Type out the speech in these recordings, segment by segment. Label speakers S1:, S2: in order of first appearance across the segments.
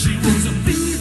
S1: She was a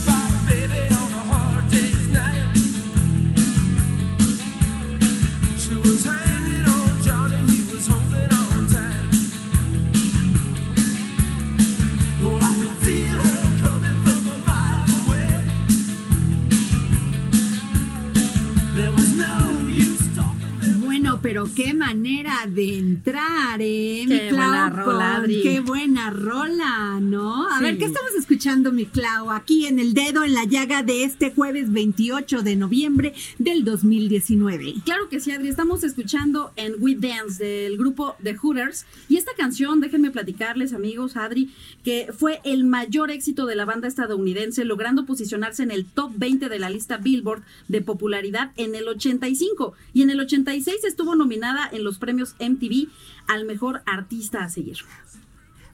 S2: manera de entrar, ¿eh?
S3: Qué
S2: mi Clau,
S3: buena rola, Adri.
S2: Qué buena rola, ¿no? A
S3: Sí.
S2: ver, ¿qué estamos escuchando, mi Clau? Aquí en el dedo en la llaga de este jueves 28 de noviembre del 2019.
S3: Claro que sí, Adri. Estamos escuchando en We Dance del grupo The Hooters. Y esta canción, déjenme platicarles, amigos, Adri, que fue el mayor éxito de la banda estadounidense, logrando posicionarse en el top 20 de la lista Billboard de popularidad en el 85. Y en el 86 estuvo nominada en los premios MTV al mejor artista a seguir.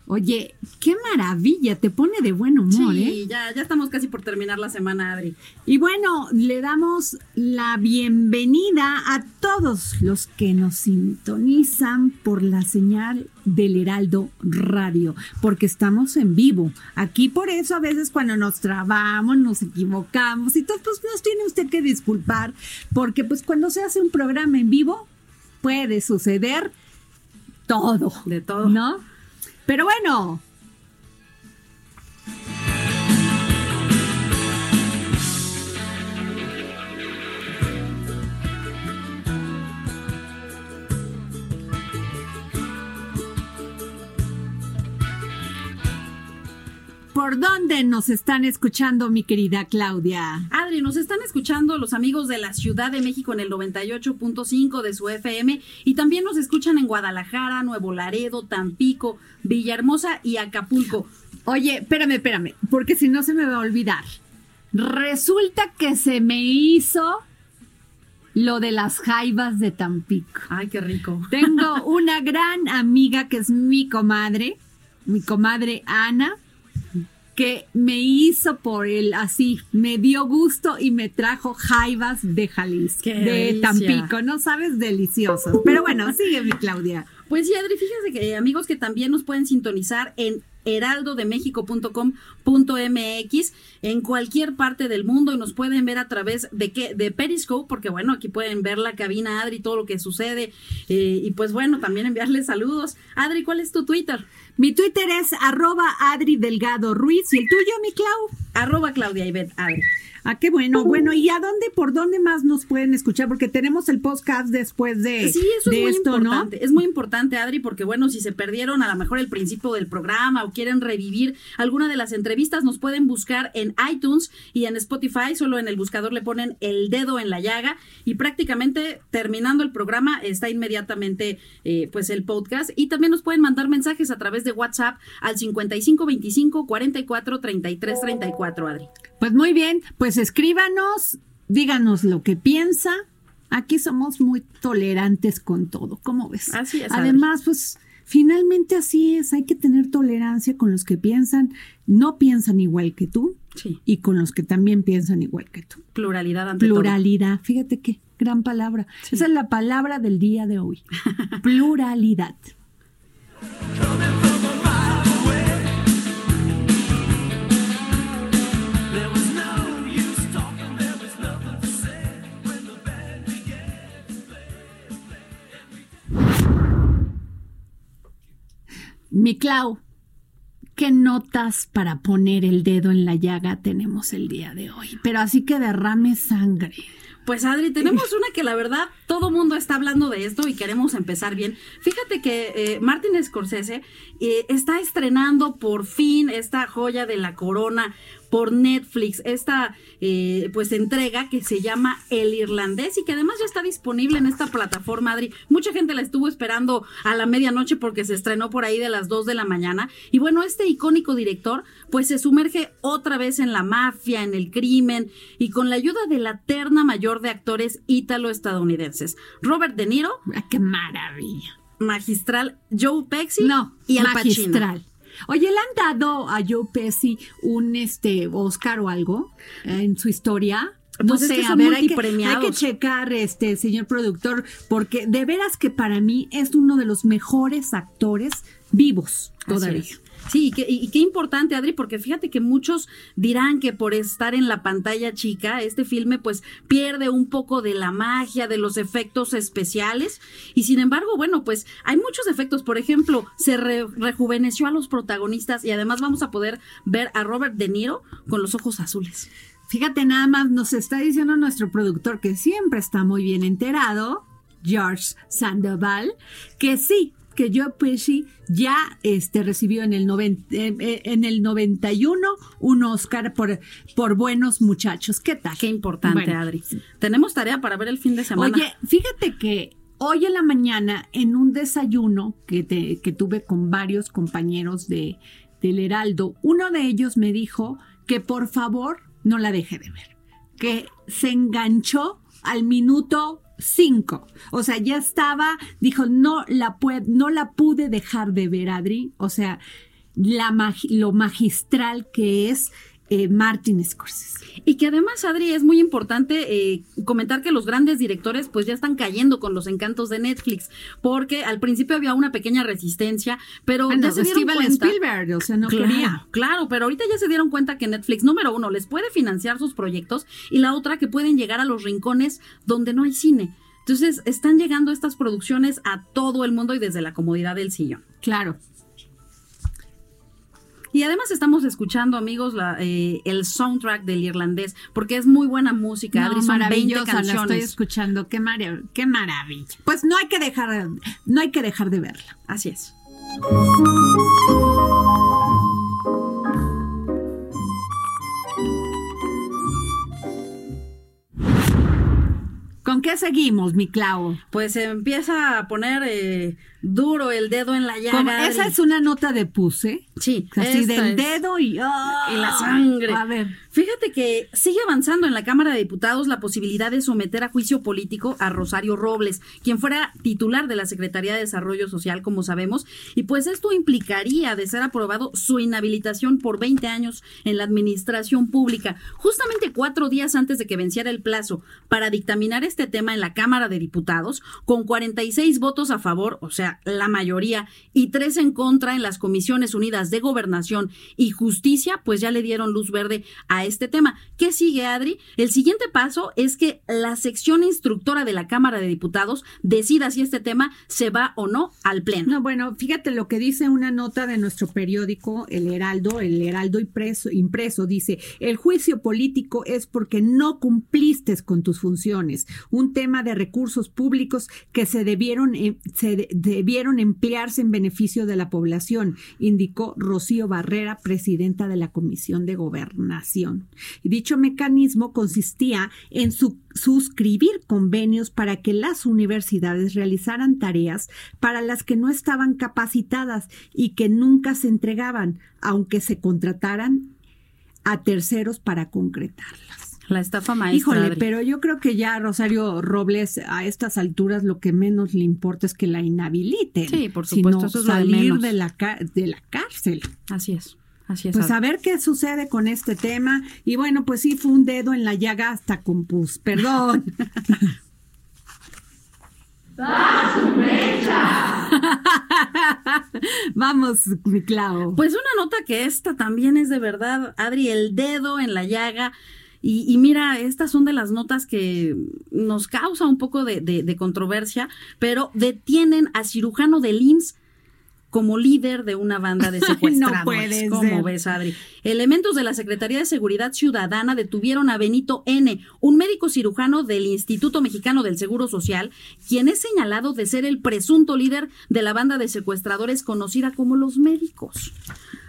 S2: Oye, qué maravilla, te pone de buen humor, ¿eh?
S3: Sí, ya, ya estamos casi por terminar la semana, Adri.
S2: Y bueno, le damos la bienvenida a todos los que nos sintonizan por la señal del Heraldo Radio, porque estamos en vivo. Aquí por eso a veces cuando nos trabamos, nos equivocamos y todo, pues nos tiene usted que disculpar, porque pues cuando se hace un programa en vivo puede suceder todo.
S3: De todo.
S2: ¿No? Pero bueno, ¿por dónde nos están escuchando, mi querida Claudia?
S3: Adri, nos están escuchando los amigos de la Ciudad de México en el 98.5 de su FM y también nos escuchan en Guadalajara, Nuevo Laredo, Tampico, Villahermosa y Acapulco.
S2: Oye, espérame, espérame, porque si no se me va a olvidar. Resulta que se me hizo lo de las jaivas de Tampico.
S3: Ay, qué rico.
S2: Tengo una gran amiga que es mi comadre, mi comadre Ana, que me hizo por él así, me dio gusto y me trajo jaivas de Jalisco,
S3: Qué
S2: de
S3: delicia.
S2: Tampico, no sabes, deliciosos. Pero bueno, sigue mi Claudia.
S3: Pues sí, Adri, fíjense que eh, amigos que también nos pueden sintonizar en heraldodemexico.com.mx en cualquier parte del mundo y nos pueden ver a través de qué de Periscope porque bueno aquí pueden ver la cabina Adri todo lo que sucede eh, y pues bueno también enviarles saludos Adri ¿cuál es tu Twitter?
S2: Mi Twitter es arroba Adri Delgado Ruiz y el tuyo, mi Clau.
S3: arroba Claudia Ivette Adri
S2: Ah, qué bueno. Bueno, ¿y a dónde, por dónde más nos pueden escuchar? Porque tenemos el podcast después de,
S3: Sí, eso
S2: de
S3: es muy
S2: esto,
S3: importante. Es muy importante, Adri, porque bueno, si se perdieron a lo mejor el principio del programa o quieren revivir alguna de las entrevistas, nos pueden buscar en iTunes y en Spotify. Solo en el buscador le ponen el dedo en la llaga y prácticamente terminando el programa está inmediatamente eh, pues el podcast. Y también nos pueden mandar mensajes a través de WhatsApp al 5525 44 33 34, Adri.
S2: Pues muy bien, pues escríbanos, díganos lo que piensa. Aquí somos muy tolerantes con todo, ¿cómo ves?
S3: Así es.
S2: Además, pues finalmente así es, hay que tener tolerancia con los que piensan, no piensan igual que tú
S3: Sí.
S2: y con los que también piensan igual que tú.
S3: Pluralidad ante todo.
S2: Pluralidad, fíjate qué gran palabra. Esa es la palabra del día de hoy. Pluralidad. Mi Clau, ¿qué notas para poner el dedo en la llaga tenemos el día de hoy? Pero así que derrame sangre.
S3: Pues Adri, tenemos una que la verdad todo mundo está hablando de esto y queremos empezar bien. Fíjate que eh, Martin Scorsese eh, está estrenando por fin esta joya de la corona por Netflix, esta eh, pues entrega que se llama El Irlandés y que además ya está disponible en esta plataforma, Adri. Mucha gente la estuvo esperando a la medianoche porque se estrenó por ahí de las 2 de la mañana. Y bueno, este icónico director pues se sumerge otra vez en la mafia, en el crimen y con la ayuda de la terna mayor de actores ítalo-estadounidenses. Robert De Niro,
S2: Ah, ¡Qué maravilla!
S3: magistral Joe Pesci
S2: No,
S3: y Al Pacino.
S2: magistral. Oye, ¿le han dado a Joe Pesci un este Oscar o algo en su historia?
S3: Pues es que son
S2: hay que, hay que checar, este señor productor, porque de veras que para mí es uno de los mejores actores vivos todavía.
S3: Sí, y qué, y qué importante, Adri, porque fíjate que muchos dirán que por estar en la pantalla chica, este filme pues pierde un poco de la magia, de los efectos especiales. Y sin embargo, bueno, pues hay muchos efectos. Por ejemplo, se re- rejuveneció a los protagonistas y además vamos a poder ver a Robert De Niro con los ojos azules.
S2: Fíjate nada más, nos está diciendo nuestro productor que siempre está muy bien enterado, George Sandoval, que sí, que Joe Pesci ya este, recibió en el, noven- eh, eh, en el 91 un Oscar por, por Buenos Muchachos. ¿Qué tal?
S3: Qué importante,
S2: Bueno,
S3: Adri. Tenemos tarea para ver el fin de semana.
S2: Oye, fíjate que hoy en la mañana, en un desayuno que, te- que tuve con varios compañeros de, del Heraldo, uno de ellos me dijo que por favor no la deje de ver, que se enganchó al minuto 5. O sea, ya estaba, dijo, no la, no la pude dejar de ver, Adri. O sea, la magi- lo magistral que es eh, Martin Scorsese.
S3: Y que además, Adri, es muy importante eh, comentar que los grandes directores pues ya están cayendo con los encantos de Netflix, porque al principio había una pequeña resistencia, pero
S2: Bueno,
S3: ya se dieron
S2: Steven
S3: cuenta.
S2: Spielberg, o sea, no
S3: claro,
S2: quería.
S3: claro, pero ahorita ya se dieron cuenta que Netflix, número uno, les puede financiar sus proyectos y la otra que pueden llegar a los rincones donde no hay cine. Entonces, están llegando estas producciones a todo el mundo y desde la comodidad del sillón.
S2: Claro.
S3: Y además estamos escuchando, amigos, la, eh, el soundtrack del irlandés, porque es muy buena música.
S2: No,
S3: Adri, son 20
S2: maravillosa, la estoy
S3: canciones.
S2: escuchando, qué, qué maravilla. Pues no hay que dejar, no hay que dejar de verla.
S3: Así es.
S2: ¿Con qué seguimos, mi Clau?
S3: Pues se empieza a poner eh, duro el dedo en la llaga.
S2: Como- esa es una nota de puse.
S3: Sí,
S2: Así del
S3: es-
S2: dedo y, ¡ah!
S3: y la sangre.
S2: A ver.
S3: Fíjate que sigue avanzando en la Cámara de Diputados la posibilidad de someter a juicio político a Rosario Robles, quien fuera titular de la Secretaría de Desarrollo Social, como sabemos, y pues esto implicaría, de ser aprobado, su inhabilitación por 20 años en la administración pública, justamente cuatro días antes de que venciera el plazo para dictaminar este tema en la Cámara de Diputados, con 46 votos a favor, o sea, la mayoría, y tres en contra en las Comisiones Unidas de Gobernación y Justicia, pues ya le dieron luz verde a este tema. ¿Qué sigue, Adri? El siguiente paso es que la sección instructora de la Cámara de Diputados decida si este tema se va o no al Pleno.
S2: No, bueno, fíjate lo que dice una nota de nuestro periódico, El Heraldo, El Heraldo impreso, dice, el juicio político es porque no cumpliste con tus funciones, un tema de recursos públicos que se debieron, eh, debieron emplearse en beneficio de la población, indicó Rocío Barrera, presidenta de la Comisión de Gobernación. Y dicho mecanismo consistía en su- suscribir convenios para que las universidades realizaran tareas para las que no estaban capacitadas y que nunca se entregaban, aunque se contrataran a terceros para concretarlas.
S3: La estafa maestra.
S2: Híjole,
S3: Adri.
S2: pero yo creo que ya Rosario Robles a estas alturas lo que menos le importa es que la inhabiliten.
S3: Sí, por supuesto, eso es lo de
S2: salir
S3: menos.
S2: de la, de la cárcel.
S3: Así es. Así es.
S2: Pues
S3: Adri.
S2: a ver qué sucede con este tema. Y bueno, pues sí, fue un dedo en la llaga hasta con pus. Perdón. Vamos, Clau.
S3: Pues una nota que esta también es de verdad, Adri, el dedo en la llaga. Y, y mira, estas son de las notas que nos causa un poco de, de- de controversia, pero detienen a cirujano del IMSS como líder de una banda de
S2: no
S3: secuestradores.
S2: puede
S3: ¿Cómo
S2: ser.
S3: ves, Adri? Elementos de la Secretaría de Seguridad Ciudadana detuvieron a Benito N., un médico cirujano del Instituto Mexicano del Seguro Social, quien es señalado de ser el presunto líder de la banda de secuestradores conocida como los médicos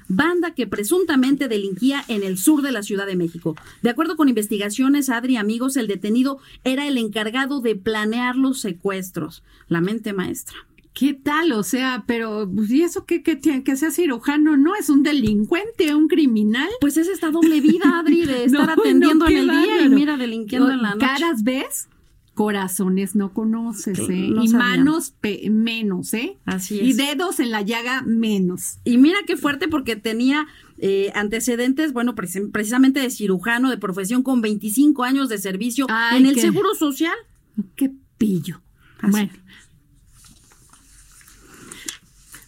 S3: banda que presuntamente delinquía en el sur de la Ciudad de México. De acuerdo con investigaciones, Adri, amigos, el detenido era el encargado de planear los secuestros. La mente maestra.
S2: ¿Qué tal? O sea, pero pues, ¿y eso qué, qué tiene que sea cirujano? No, es un delincuente, un criminal.
S3: Pues es esta doble vida, Adri, de estar
S2: No,
S3: atendiendo
S2: no,
S3: en el día y mira, delinquiendo en la noche.
S2: Caras ves, corazones no conoces, ¿eh?
S3: No
S2: y manos pe- menos, ¿eh?
S3: Así
S2: Y
S3: es.
S2: dedos en la llaga menos.
S3: Y mira qué fuerte porque tenía eh, antecedentes, bueno, preci- precisamente de cirujano de profesión con 25 años de servicio
S2: Ay,
S3: en el
S2: qué-
S3: Seguro Social.
S2: Qué pillo.
S3: Así.
S2: Bueno.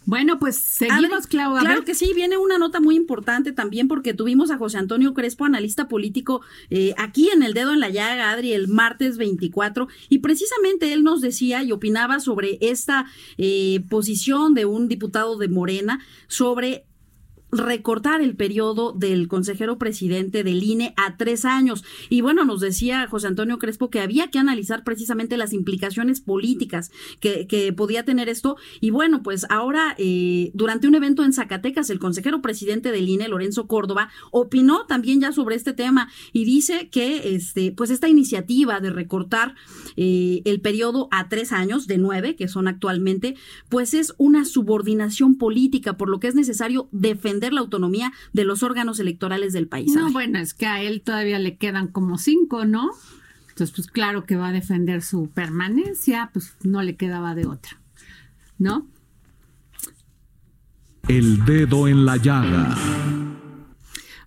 S2: Bueno, pues seguimos,
S3: Adri,
S2: Clau. A
S3: claro
S2: ver.
S3: que sí, viene una nota muy importante también porque tuvimos a José Antonio Crespo, analista político, eh, aquí en el dedo en la llaga, Adri, el martes 24, y precisamente él nos decía y opinaba sobre esta eh, posición de un diputado de Morena sobre recortar el periodo del consejero presidente del INE a tres años. Y bueno, nos decía José Antonio Crespo que había que analizar precisamente las implicaciones políticas que, podía tener esto. Y bueno, pues ahora, eh, durante un evento en Zacatecas, el consejero presidente del INE, Lorenzo Córdoba, opinó también ya sobre este tema y dice que este, pues esta iniciativa de recortar eh, el periodo a tres años, de nueve, que son actualmente, pues es una subordinación política, por lo que es necesario defender la autonomía de los órganos electorales del país.
S2: No, bueno, es que a él todavía le quedan como cinco, ¿no? Entonces, pues claro que va a defender su permanencia, pues no le quedaba de otra, ¿no?
S4: El dedo en la llaga.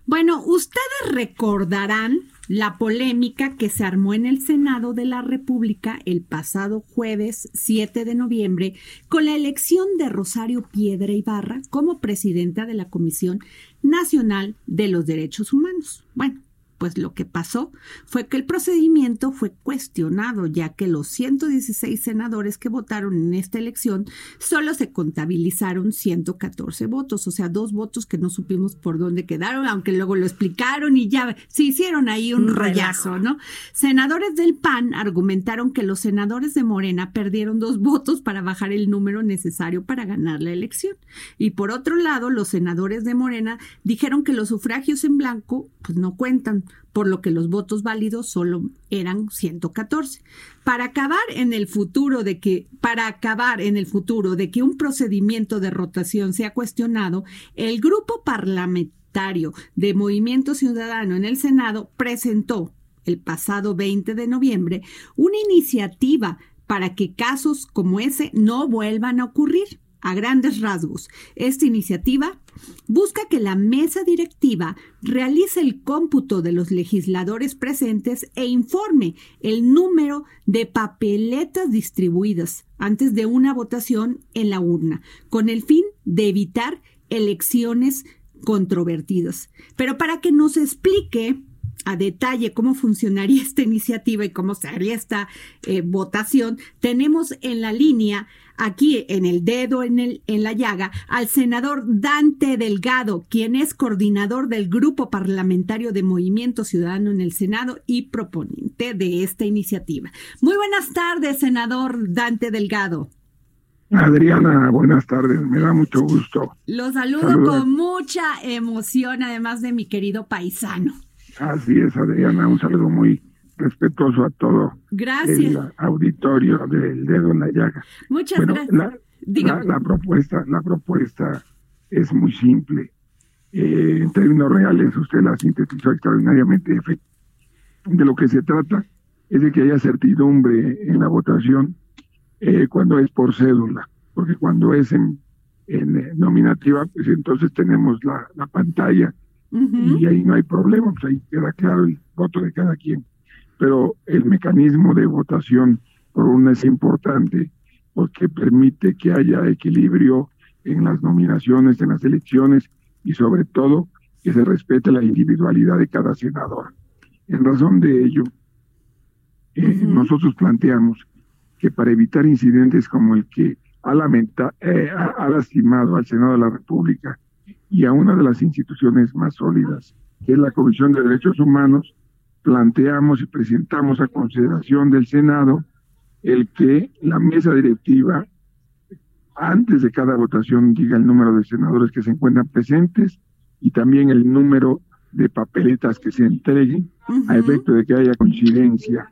S2: Bueno, ustedes recordarán la polémica que se armó en el Senado de la República el pasado jueves 7 de noviembre con la elección de Rosario Piedra Ibarra como presidenta de la Comisión Nacional de los Derechos Humanos. Bueno, pues lo que pasó fue que el procedimiento fue cuestionado, ya que los 116 senadores que votaron en esta elección solo se contabilizaron 114 votos, o sea, dos votos que no supimos por dónde quedaron, aunque luego lo explicaron y ya se hicieron ahí un,
S3: Un
S2: rollazo. ¿no? Senadores del PAN argumentaron que los senadores de Morena perdieron dos votos para bajar el número necesario para ganar la elección. Y por otro lado, los senadores de Morena dijeron que los sufragios en blanco pues no cuentan, por lo que los votos válidos solo eran 114. Para acabar en el futuro de que para acabar en el futuro de que un procedimiento de rotación sea cuestionado, el grupo parlamentario de Movimiento Ciudadano en el Senado presentó el pasado 20 de noviembre una iniciativa para que casos como ese no vuelvan a ocurrir. A grandes rasgos, esta iniciativa busca que la mesa directiva realice el cómputo de los legisladores presentes e informe el número de papeletas distribuidas antes de una votación en la urna, con el fin de evitar elecciones controvertidas. Pero para que nos explique a detalle cómo funcionaría esta iniciativa y cómo se haría esta eh, votación, tenemos en la línea, aquí en el dedo en, el, en la llaga, al senador Dante Delgado, quien es coordinador del Grupo Parlamentario de Movimiento Ciudadano en el Senado y proponente de esta iniciativa. Muy buenas tardes, senador Dante Delgado.
S5: Adriana, buenas tardes, me da mucho gusto.
S2: Lo saludo
S5: Saludos.
S2: con mucha emoción, además de mi querido paisano.
S5: Así es, Adriana, un saludo muy respetuoso a todo
S2: Gracias.
S5: el auditorio del dedo en la llaga.
S2: Muchas
S5: Bueno,
S2: gracias.
S5: la, la- la propuesta, la propuesta es muy simple. Eh, en términos reales, usted la sintetizó extraordinariamente. de lo que se trata es de que haya certidumbre en la votación eh, cuando es por cédula, porque cuando es en, en eh, nominativa, pues entonces tenemos la, la pantalla y ahí no hay problema, pues ahí queda claro el voto de cada quien. Pero el mecanismo de votación por una es importante porque permite que haya equilibrio en las nominaciones, en las elecciones y sobre todo que se respete la individualidad de cada senador. En razón de ello, eh,
S2: Ujú.
S5: nosotros planteamos que para evitar incidentes como el que ha, lamenta, eh, ha lastimado al Senado de la República y a una de las instituciones más sólidas, que es la Comisión de Derechos Humanos, planteamos y presentamos a consideración del Senado el que la mesa directiva, antes de cada votación, diga el número de senadores que se encuentran presentes y también el número de papeletas que se entreguen a efecto de que haya coincidencia,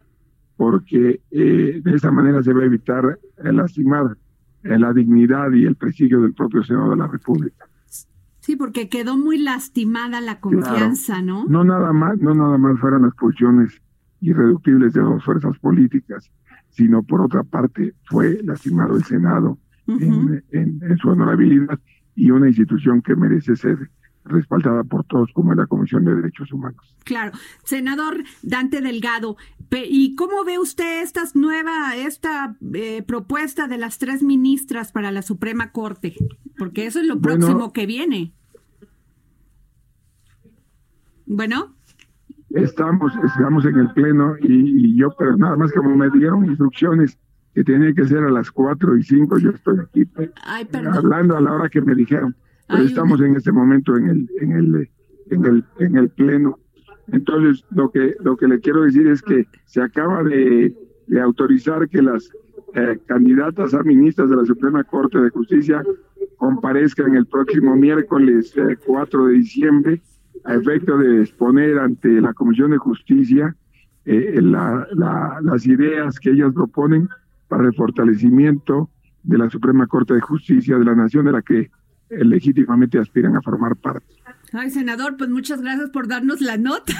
S5: porque eh, de esa manera se va a evitar eh, lastimar eh, la dignidad y el prestigio del propio Senado de la República.
S2: Sí, porque quedó muy lastimada la confianza, ¿no?
S5: No nada más, no nada más fueron las posiciones irreductibles de dos fuerzas políticas, sino por otra parte fue lastimado el Senado en- en su honorabilidad y una institución que merece ser respaldada por todos como es la Comisión de Derechos Humanos.
S2: Claro. Senador Dante Delgado, ¿y cómo ve usted esta nueva, esta eh, propuesta de las tres ministras para la Suprema Corte? Porque eso es lo
S5: Bueno.
S2: próximo que viene. Bueno,
S5: Estamos, estamos en el pleno y, y yo, pero nada más como me dieron instrucciones que tenía que ser a las cuatro y cinco, yo estoy aquí
S2: ay,
S5: hablando a la hora que me dijeron. Pero
S2: Ay,
S5: estamos en este momento en el, en el, en el, en el pleno. Entonces, lo que, lo que le quiero decir es que se acaba de, de autorizar que las eh, candidatas a ministras de la Suprema Corte de Justicia comparezcan el próximo miércoles eh, 4 de diciembre a efecto de exponer ante la Comisión de Justicia eh, la- la- las ideas que ellas proponen para el fortalecimiento de la Suprema Corte de Justicia de la Nación de la que eh, legítimamente aspiran a formar parte.
S2: Ay, senador, pues muchas gracias por darnos la nota.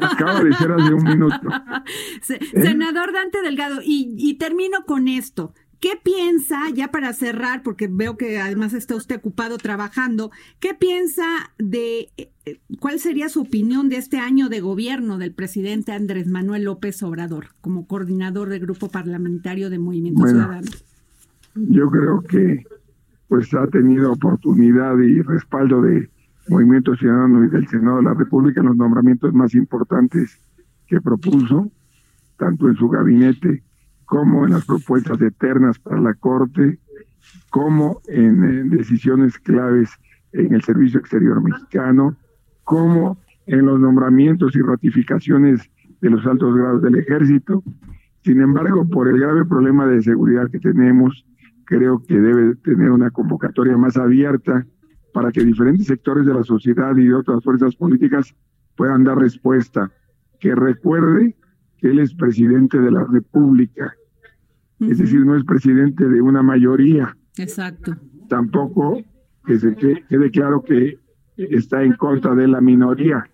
S5: Acaba de ser hace un minuto.
S2: Se-
S5: ¿Eh?
S2: Senador Dante Delgado, y, y termino con esto. ¿Qué piensa, ya para cerrar, porque veo que además está usted ocupado trabajando, qué piensa de eh, eh, cuál sería su opinión de este año de gobierno del presidente Andrés Manuel López Obrador como coordinador del grupo parlamentario de Movimiento
S5: Bueno.
S2: Ciudadano?
S5: Yo creo que pues ha tenido oportunidad y respaldo de Movimiento Ciudadano y del Senado de la República en los nombramientos más importantes que propuso, tanto en su gabinete como en las propuestas eternas para la Corte, como en, eh, decisiones claves en el Servicio Exterior Mexicano, como en los nombramientos y ratificaciones de los altos grados del ejército. Sin embargo, por el grave problema de seguridad que tenemos, creo que debe tener una convocatoria más abierta para que diferentes sectores de la sociedad y de otras fuerzas políticas puedan dar respuesta. Que recuerde que él es presidente de la República, es decir, no es presidente de una mayoría,
S2: Exacto.
S5: tampoco que se que- quede claro que está en contra de la minoría.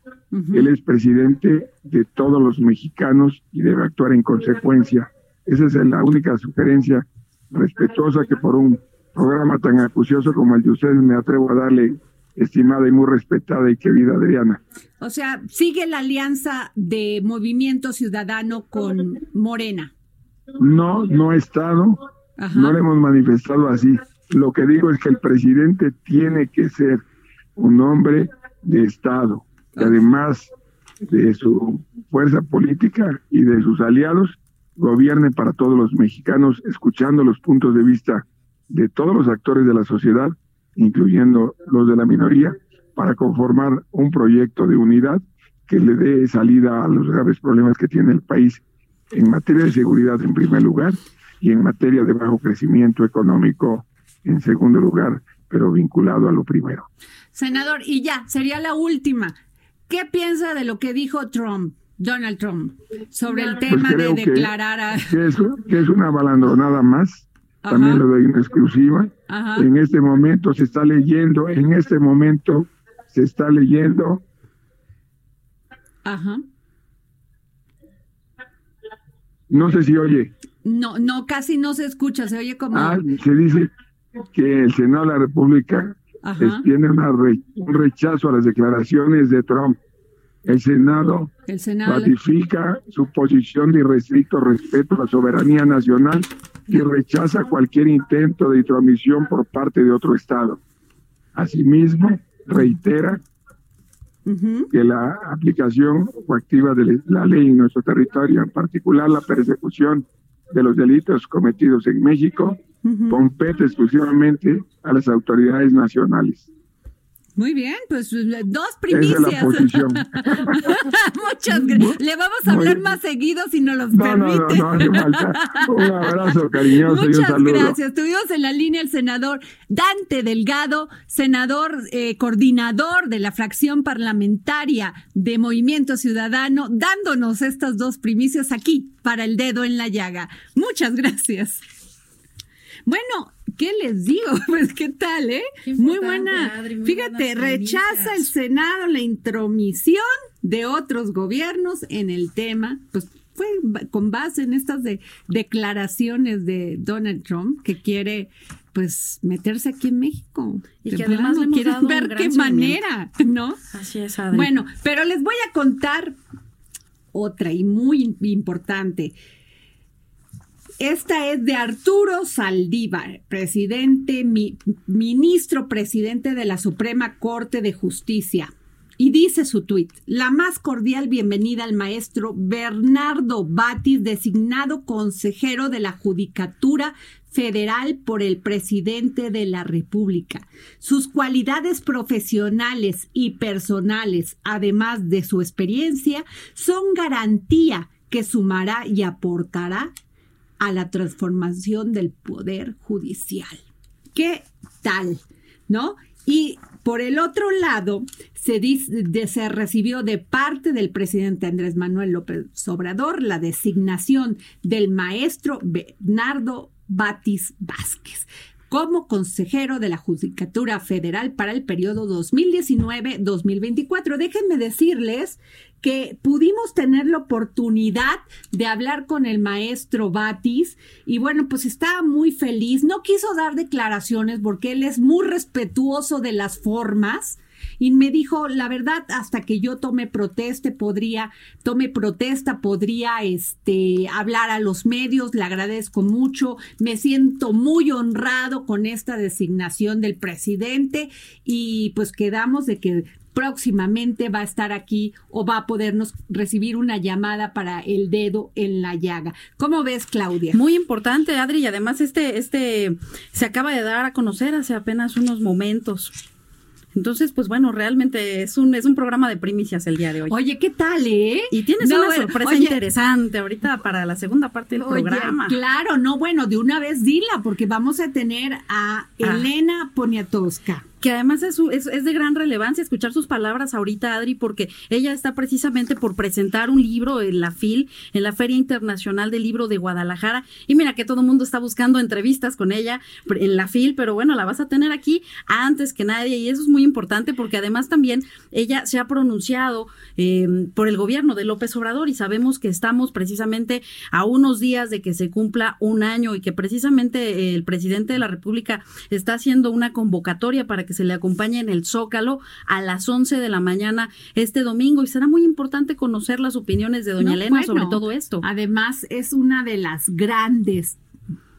S5: Él es presidente de todos los mexicanos y debe actuar en consecuencia. Esa es la única sugerencia respetuosa que por un programa tan acucioso como el de ustedes me atrevo a darle, estimada y muy respetada y querida Adriana.
S2: O sea, sigue la alianza de Movimiento Ciudadano con Morena.
S5: No, no ha estado,
S2: Ajá.
S5: no le hemos manifestado así. Lo que digo es que el presidente tiene que ser un hombre de Estado, que además de su fuerza política y de sus aliados, gobierne para todos los mexicanos, escuchando los puntos de vista de todos los actores de la sociedad, incluyendo los de la minoría, para conformar un proyecto de unidad que le dé salida a los graves problemas que tiene el país en materia de seguridad en primer lugar y en materia de bajo crecimiento económico en segundo lugar, pero vinculado a lo primero.
S2: Senador, y ya, sería la última. ¿Qué piensa de lo que dijo Trump, Donald Trump, sobre el tema de
S5: Pues creo que-
S2: declarar a...
S5: Que es, que es una balandronada más, también le doy una exclusiva.
S2: Ajá.
S5: En este momento se está leyendo, en este momento se está leyendo
S2: Ajá.
S5: No sé si oye.
S2: No, no, casi no se escucha, se oye como...
S5: Ah, se dice que el Senado de la República tiene una re- un rechazo a las declaraciones de Trump. El Senado
S2: el Senado...
S5: ratifica su posición de irrestricto respeto a la soberanía nacional y rechaza cualquier intento de intromisión por parte de otro Estado. Asimismo, reitera que la aplicación coactiva de la ley en nuestro territorio, en particular la persecución de los delitos cometidos en México, compete exclusivamente a las autoridades nacionales.
S2: Muy bien, pues eh, dos primicias. Muchas gracias. Le vamos a hablar más seguido si nos los
S5: No, no, no,
S2: permite.
S5: no hace falta. Un abrazo cariñoso y un
S2: Muchas
S5: saludo.
S2: gracias. Tuvimos en la línea el senador Dante Delgado, senador eh, coordinador de la fracción parlamentaria de Movimiento Ciudadano, dándonos estas dos primicias aquí para el dedo en la llaga. Muchas gracias. Bueno, ¿qué les digo? Pues qué tal, ¿eh?
S3: Qué
S2: Muy buena.
S3: Adri, muy
S2: Fíjate, rechaza el Senado la intromisión de otros gobiernos en el tema, pues fue con base en estas de- declaraciones de Donald Trump que quiere pues meterse aquí en México.
S3: Y que además
S2: plano
S3: le hemos
S2: quiere
S3: dado un
S2: ver qué manera, ¿no?
S3: Así es, Adri.
S2: Bueno, pero les voy a contar otra y muy importante. Esta es de Arturo Saldívar, presidente, mi- ministro presidente de la Suprema Corte de Justicia. Y dice su tuit, la más cordial bienvenida al maestro Bernardo Batis, designado consejero de la Judicatura Federal por el presidente de la República. Sus cualidades profesionales y personales, además de su experiencia, son garantía que sumará y aportará a la transformación del poder judicial. ¿Qué tal? ¿No? Y por el otro lado, se, se recibió de parte del presidente Andrés Manuel López Obrador la designación del maestro Bernardo Batis Vázquez como consejero de la Judicatura Federal para el periodo 2019-2024. Déjenme decirles que pudimos tener la oportunidad de hablar con el maestro Batis y bueno, pues estaba muy feliz. No quiso dar declaraciones porque él es muy respetuoso de las formas. Y me dijo, la verdad, hasta que yo tome protesta, podría, tome protesta, podría este, hablar a los medios, le agradezco mucho, me siento muy honrado con esta designación del presidente y pues quedamos de que próximamente va a estar aquí o va a podernos recibir una llamada para el dedo en la llaga. ¿Cómo ves, Claudia?
S3: Muy importante, Adri, y además este, este se acaba de dar a conocer hace apenas unos momentos. Entonces, pues bueno, realmente es un, es un programa de primicias el día de hoy.
S2: Oye, ¿qué tal, eh?
S3: y tienes
S2: No,
S3: una
S2: bueno,
S3: sorpresa
S2: oye,
S3: interesante ahorita para la segunda parte del
S2: Oye,
S3: programa.
S2: claro, no, bueno, de una vez dila, porque vamos a tener a Elena Poniatowska.
S3: Que además es, es, es de gran relevancia escuchar sus palabras ahorita, Adri, porque ella está precisamente por presentar un libro en la FIL, en la Feria Internacional del Libro de Guadalajara. Y mira que todo el mundo está buscando entrevistas con ella en la FIL, pero bueno, la vas a tener aquí antes que nadie y eso es muy importante porque además también ella se ha pronunciado eh, por el gobierno de López Obrador y sabemos que estamos precisamente a unos días de que se cumpla un año y que precisamente el presidente de la República está haciendo una convocatoria para que se le acompañe en el Zócalo a las 11 de la mañana este domingo y será muy importante conocer las opiniones de doña
S2: No,
S3: Elena
S2: bueno,
S3: sobre todo esto.
S2: Además, es una de las grandes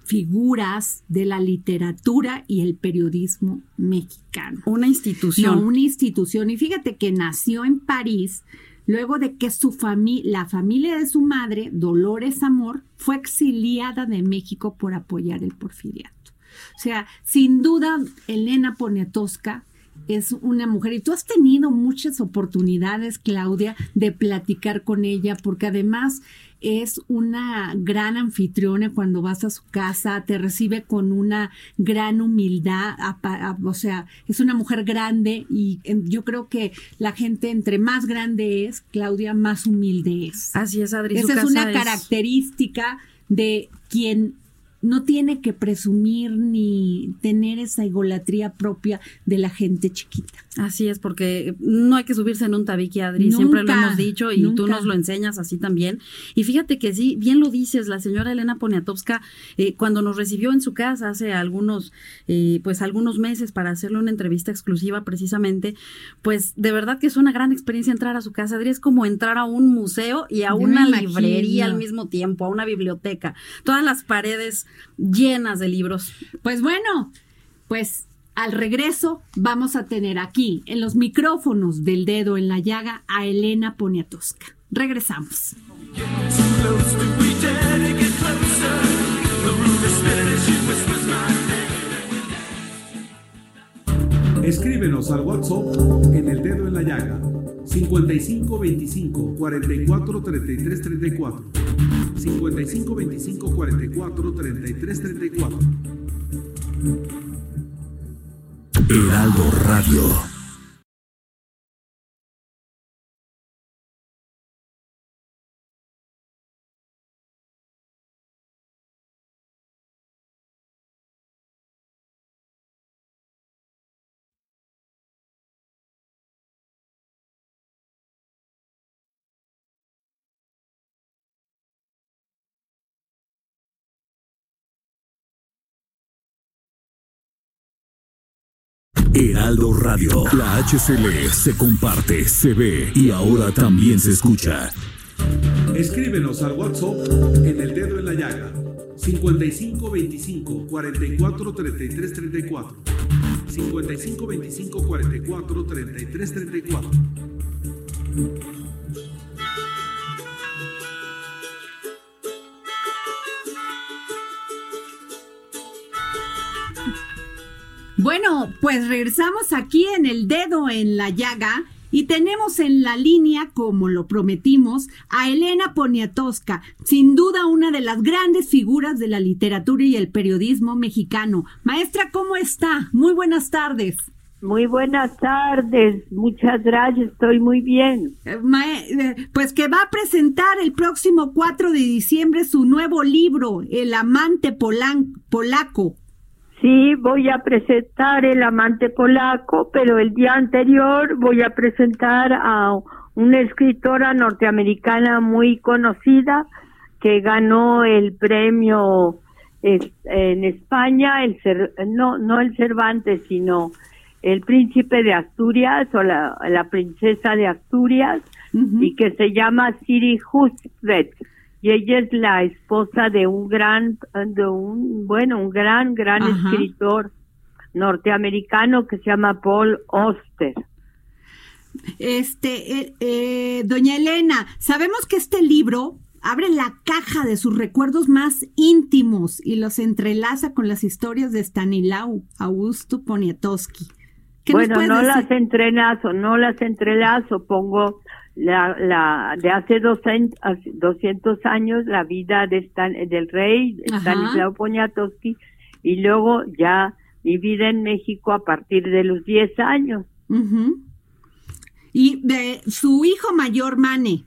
S2: figuras de la literatura y el periodismo mexicano.
S3: Una institución.
S2: No, una institución. Y fíjate que nació en París luego de que su familia, la familia de su madre, Dolores Amor, fue exiliada de México por apoyar el porfiriato. O sea, sin duda, Elena Poniatowska es una mujer y tú has tenido muchas oportunidades, Claudia, de platicar con ella, porque además es una gran anfitriona cuando vas a su casa, te recibe con una gran humildad, o sea, es una mujer grande y yo creo que la gente entre más grande es, Claudia, más humilde es.
S3: Así es, Adri.
S2: Esa es una característica de quien no tiene que presumir ni tener esa egolatría propia de la gente chiquita.
S3: Así es, porque no hay que subirse en un tabique, Adri, siempre lo
S2: Nunca,
S3: hemos dicho y tú
S2: nunca.
S3: nos lo enseñas así también. Y fíjate que sí, bien lo dices, la señora Elena Poniatowska, eh, cuando nos recibió en su casa hace algunos, eh, pues algunos meses para hacerle una entrevista exclusiva precisamente, pues de verdad que es una gran experiencia entrar a su casa, Adri, es como entrar a un museo y a
S2: Yo
S3: una librería al mismo tiempo, a una biblioteca, todas las paredes llenas de libros.
S2: Pues bueno, pues al regreso vamos a tener aquí en los micrófonos del dedo en la llaga a Elena Poniatowska. Regresamos.
S6: Escríbenos al WhatsApp en el dedo en la llaga 55 25 44 33 34 55 25 44 33 34
S4: Heraldo Radio. Heraldo Radio. La HCL se comparte, se ve y ahora también se escucha.
S6: Escríbenos al WhatsApp en el dedo en la llaga 55 25 44 33 34 55 25 44 33 34
S2: Bueno, pues regresamos aquí en el dedo en la llaga y tenemos en la línea, como lo prometimos, a Elena Poniatowska, sin duda una de las grandes figuras de la literatura y el periodismo mexicano. Maestra, ¿cómo está? Muy buenas tardes.
S7: Muy buenas tardes, muchas gracias, estoy muy bien.
S2: Eh, eh, pues que va a presentar el próximo 4 de diciembre su nuevo libro, El amante polan- polaco.
S7: Sí, voy a presentar El amante polaco, pero el día anterior voy a presentar a una escritora norteamericana muy conocida que ganó el premio en España, el no no el Cervantes, sino el príncipe de Asturias o la, la princesa de Asturias y que se llama Siri Hustvedt y ella es la esposa de un gran de un bueno un gran gran
S2: Ajá.
S7: escritor norteamericano que se llama Paul Auster
S2: Este, eh, eh, doña Elena, sabemos que este libro abre la caja de sus recuerdos más íntimos y los entrelaza con las historias de Stanilau Augusto Poniatowski. ¿Qué nos
S7: bueno no
S2: decir?
S7: las entrelazo no las entrelazo pongo la, la de hace dos años, hace 200 años la vida de Stan, del rey. Stanislao Poniatowski y luego ya mi vida en México a partir de los 10 años.
S2: Y de su hijo mayor, Mane,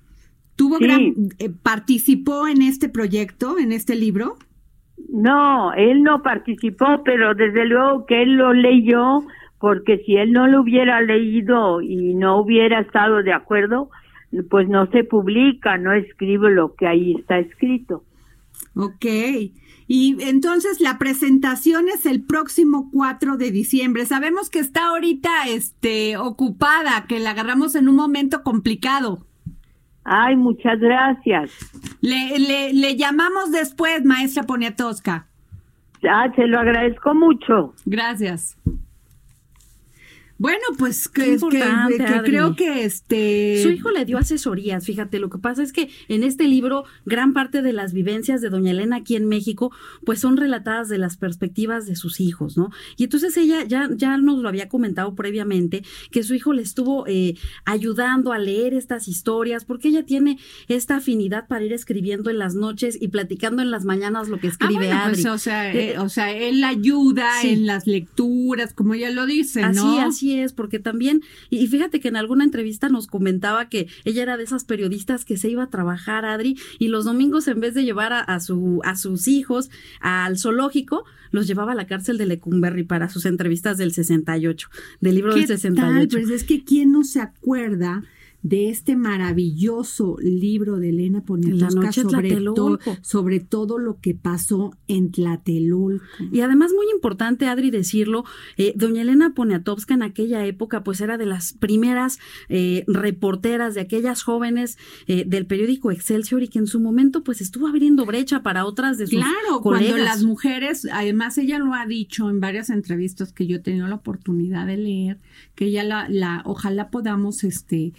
S2: tuvo
S7: Sí.
S2: gran, eh, participó en este proyecto, en este libro.
S7: No, él no participó, pero desde luego que él lo leyó, porque si él no lo hubiera leído y no hubiera estado de acuerdo, pues no se publica, no escribe lo que ahí está escrito.
S2: Ok. Y entonces la presentación es el próximo 4 de diciembre. Sabemos que está ahorita este, ocupada, que la agarramos en un momento complicado.
S7: Ay, muchas gracias.
S2: Le, le, le llamamos después, maestra Poniatowska.
S7: Ah, se lo agradezco mucho.
S2: Gracias. Bueno, pues que, que-
S3: Adri.
S2: creo que este
S3: Su hijo le dio asesorías, fíjate, lo que pasa es que en este libro gran parte de las vivencias de doña Elena aquí en México pues son relatadas de las perspectivas de sus hijos, ¿no? Y entonces ella ya, ya nos lo había comentado previamente que su hijo le estuvo eh, ayudando a leer estas historias porque ella tiene esta afinidad para ir escribiendo en las noches y platicando en las mañanas lo que
S2: Ah,
S3: escribe
S2: bueno,
S3: Adri.
S2: pues, o sea,
S3: Eh,
S2: eh, o sea, él ayuda
S3: sí.
S2: en las lecturas, como ella lo dice,
S3: Así,
S2: ¿no?
S3: así series, porque también, y y fíjate que en alguna entrevista nos comentaba que ella era de esas periodistas que se iba a trabajar, Adri, y los domingos en vez de llevar a, a su, a sus hijos al zoológico, los llevaba a la cárcel de Lecumberri para sus entrevistas del 68, del libro del
S2: ¿Qué tal?
S3: 68.
S2: Pues es que quién no se acuerda de este maravilloso libro de Elena Poniatowska sobre, to- sobre todo lo que pasó en Tlatelolco.
S3: Y además muy importante, Adri, decirlo, eh, doña Elena Poniatowska en aquella época pues era de las primeras eh, reporteras de aquellas jóvenes eh, del periódico Excelsior y que en su momento pues estuvo abriendo brecha para otras de sus
S2: Claro,
S3: colegas.
S2: cuando las mujeres, además ella lo ha dicho en varias entrevistas que yo he tenido la oportunidad de leer, que ella la, la ojalá podamos, este,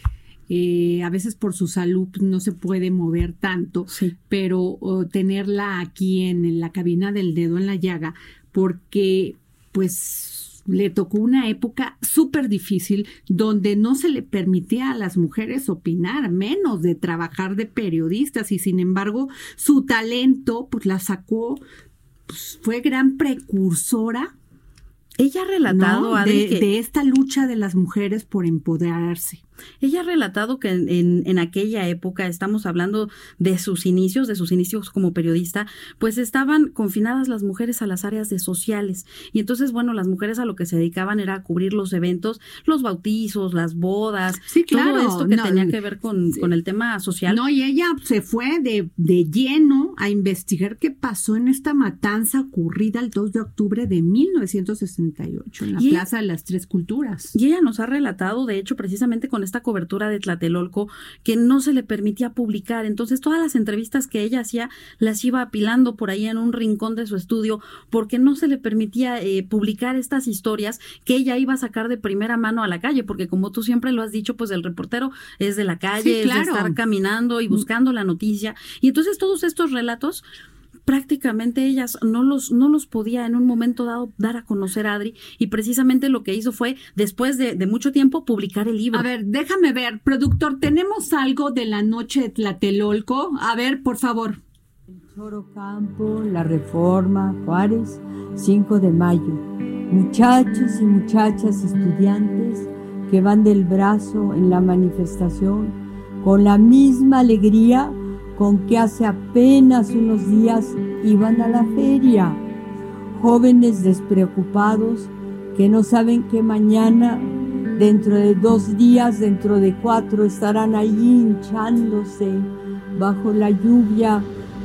S2: eh, a veces por su salud no se puede mover tanto,
S3: Sí.
S2: pero tenerla aquí en, en la cabina del dedo en la llaga, porque pues le tocó una época súper difícil donde no se le permitía a las mujeres opinar, menos de trabajar de periodistas y sin embargo su talento pues la sacó, pues, fue gran precursora
S3: Ella ha relatado,
S2: de esta lucha de las mujeres por empoderarse.
S3: Ella ha relatado que en, en- en aquella época, estamos hablando de sus inicios, de sus inicios como periodista, pues estaban confinadas las mujeres a las áreas de sociales. Y entonces, bueno, las mujeres a lo que se dedicaban era a cubrir los eventos, los bautizos, las bodas,
S2: Sí, claro,
S3: todo esto que
S2: no,
S3: tenía que ver con, con el tema social.
S2: No, y ella se fue de, de lleno a investigar qué pasó en esta matanza ocurrida el 2 de octubre de 1968 en la
S3: Y ella-
S2: Plaza de las Tres Culturas.
S3: Y ella nos ha relatado, de hecho, precisamente con esta cobertura de Tlatelolco, que no se le permitía publicar. Entonces, todas las entrevistas que ella hacía las iba apilando por ahí en un rincón de su estudio, porque no se le permitía eh, publicar estas historias que ella iba a sacar de primera mano a la calle, porque como tú siempre lo has dicho, pues el reportero es de la calle,
S2: Sí,
S3: es de
S2: claro.
S3: estar caminando y buscando la noticia. Y entonces todos estos relatos prácticamente ellas no los, no los podía en un momento dado dar a conocer a Adri y precisamente lo que hizo fue, después de, de mucho tiempo, publicar el libro.
S2: A ver, déjame ver, productor, ¿tenemos algo de la noche de Tlatelolco? A ver, por favor.
S8: Choro Campo, La Reforma, Juárez, 5 de mayo. Muchachos y muchachas estudiantes que van del brazo en la manifestación con la misma alegría con que hace apenas unos días iban a la feria. Jóvenes despreocupados que no saben que mañana, dentro de dos días, dentro de cuatro, estarán allí hinchándose bajo la lluvia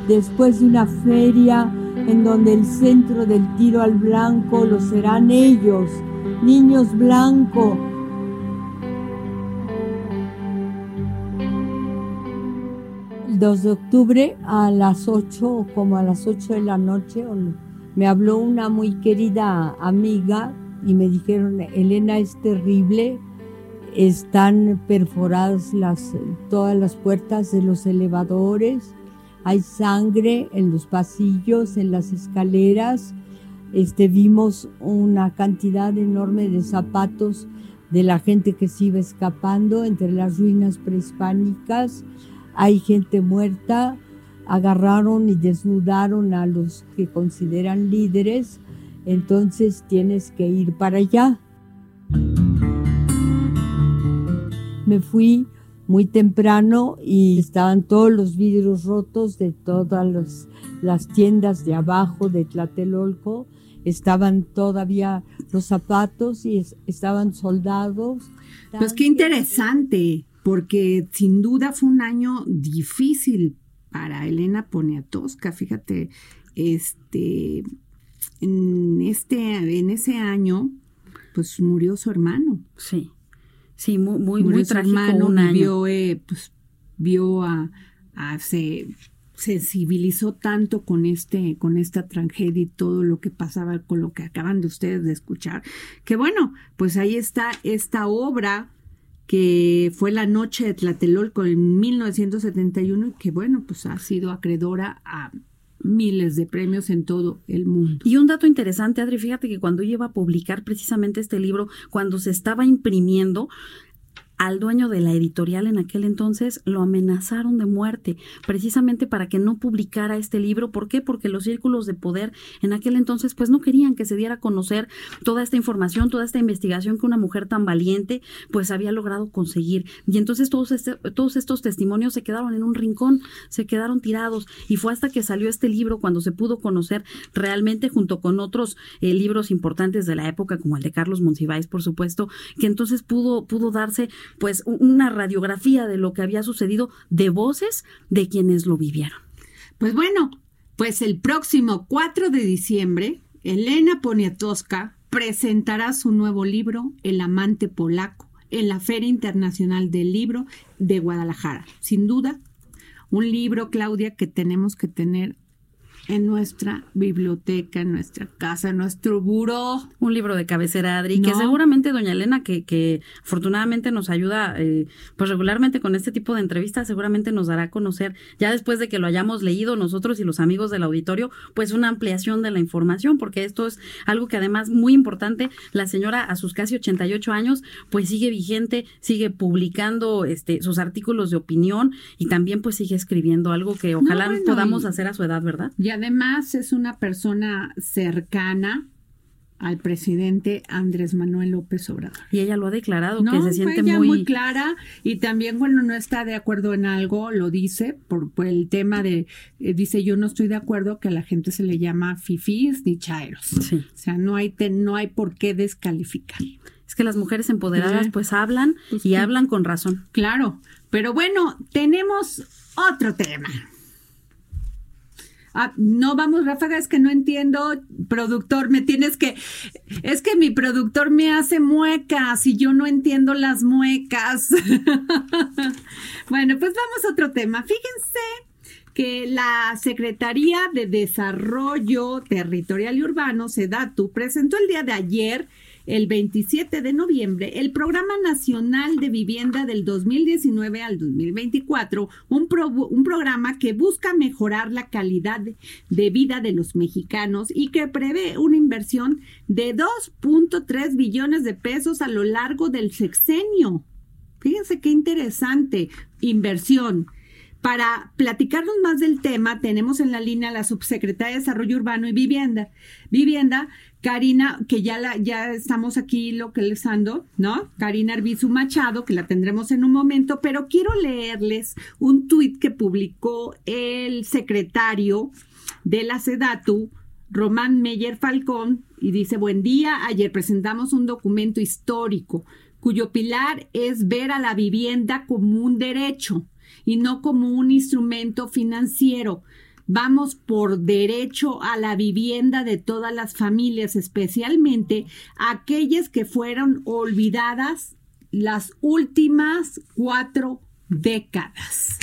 S8: después de una feria en donde el centro del tiro al blanco lo serán ellos, niños blancos. 2 de octubre a las 8, como a las 8 de la noche, me habló una muy querida amiga y me dijeron, Elena, es terrible, están perforadas todas las puertas de los elevadores, hay sangre en los pasillos, en las escaleras. Este, vimos una cantidad enorme de zapatos de la gente que se iba escapando entre las ruinas prehispánicas. Hay gente muerta. Agarraron y desnudaron a los que consideran líderes. Entonces tienes que ir para allá. Me fui muy temprano y estaban todos los vidrios rotos de todas los- las tiendas de abajo de Tlatelolco. Estaban todavía los zapatos y es- estaban soldados.
S2: Pues qué interesante, porque sin duda fue un año difícil para Elena Poniatowska. Fíjate, este, en este, en ese año, pues murió su hermano.
S3: Sí, sí, muy, muy,
S2: murió
S3: muy
S2: su
S3: trágico
S2: hermano,
S3: un año.
S2: vio, eh, pues, vio a, a- se sensibilizó tanto con este, con esta tragedia y todo lo que pasaba con lo que acaban de ustedes de escuchar, que bueno, pues ahí está esta obra que fue la noche de Tlatelolco en 1971 y que bueno, pues ha sido acreedora a miles de premios en todo el mundo.
S3: Y un dato interesante, Adri, fíjate que cuando ella iba a publicar precisamente este libro, cuando se estaba imprimiendo, al dueño de la editorial en aquel entonces lo amenazaron de muerte, precisamente para que no publicara este libro. ¿Por qué? Porque los círculos de poder en aquel entonces pues no querían que se diera a conocer toda esta información, toda esta investigación que una mujer tan valiente pues había logrado conseguir. Y entonces todos, este, todos estos testimonios se quedaron en un rincón, se quedaron tirados y fue hasta que salió este libro cuando se pudo conocer realmente junto con otros eh, libros importantes de la época como el de Carlos Monsiváis, por supuesto, que entonces pudo, pudo darse pues una radiografía de lo que había sucedido de voces de quienes lo vivieron.
S2: Pues bueno, pues el próximo 4 de diciembre, Elena Poniatowska presentará su nuevo libro, El amante polaco, en la Feria Internacional del Libro de Guadalajara. Sin duda, un libro, Claudia, que tenemos que tener en nuestra biblioteca, en nuestra casa, en nuestro buró.
S3: Un libro de cabecera, Adri, que seguramente doña Elena, que, que afortunadamente nos ayuda eh, pues regularmente con este tipo de entrevistas, seguramente nos dará a conocer, ya después de que lo hayamos leído nosotros y los amigos del auditorio, pues una ampliación de la información, porque esto es algo que además muy importante, la señora a sus casi 88 años, pues sigue vigente, sigue publicando este sus artículos de opinión y también pues sigue escribiendo algo que ojalá
S2: bueno,
S3: podamos hacer a su edad, ¿verdad?
S2: Y además es una persona cercana al presidente Andrés Manuel López Obrador.
S3: Y ella lo ha declarado,
S2: No,
S3: que se
S2: fue
S3: siente
S2: ella
S3: muy...
S2: muy clara y también cuando no está de acuerdo en algo lo dice por, por el tema de eh, dice yo no estoy de acuerdo que a la gente se le llama fifís ni chairos.
S3: Sí.
S2: O sea, no hay te- no hay por qué descalificar.
S3: Es que las mujeres empoderadas
S2: Sí.
S3: pues hablan
S2: Pues
S3: y
S2: sí.
S3: hablan con razón.
S2: Claro, pero bueno, tenemos otro tema. Ah, no vamos, Ráfaga, es que no entiendo, productor, me tienes que, es que mi productor me hace muecas y yo no entiendo las muecas. bueno, pues vamos a otro tema. Fíjense que la Secretaría de Desarrollo Territorial y Urbano, SEDATU, presentó el día de ayer el 27 de noviembre el Programa Nacional de Vivienda del 2019 al 2024, un, pro- un programa que busca mejorar la calidad de, vida de los mexicanos y que prevé una inversión de 2.3 billones de pesos a lo largo del sexenio. Fíjense qué interesante inversión. Para platicarnos más del tema, tenemos en la línea a la subsecretaria de Desarrollo Urbano y Vivienda. Vivienda, Karina, que ya la, ya estamos aquí localizando, ¿no? Karina Arbizu Machado, que la tendremos en un momento, pero quiero leerles un tuit que publicó el secretario de la SEDATU, Román Meyer Falcón, y dice, buen día, ayer presentamos un documento histórico cuyo pilar es ver a la vivienda como un derecho y no como un instrumento financiero. Vamos por derecho a la vivienda de todas las familias, especialmente aquellas que fueron olvidadas las últimas cuatro décadas.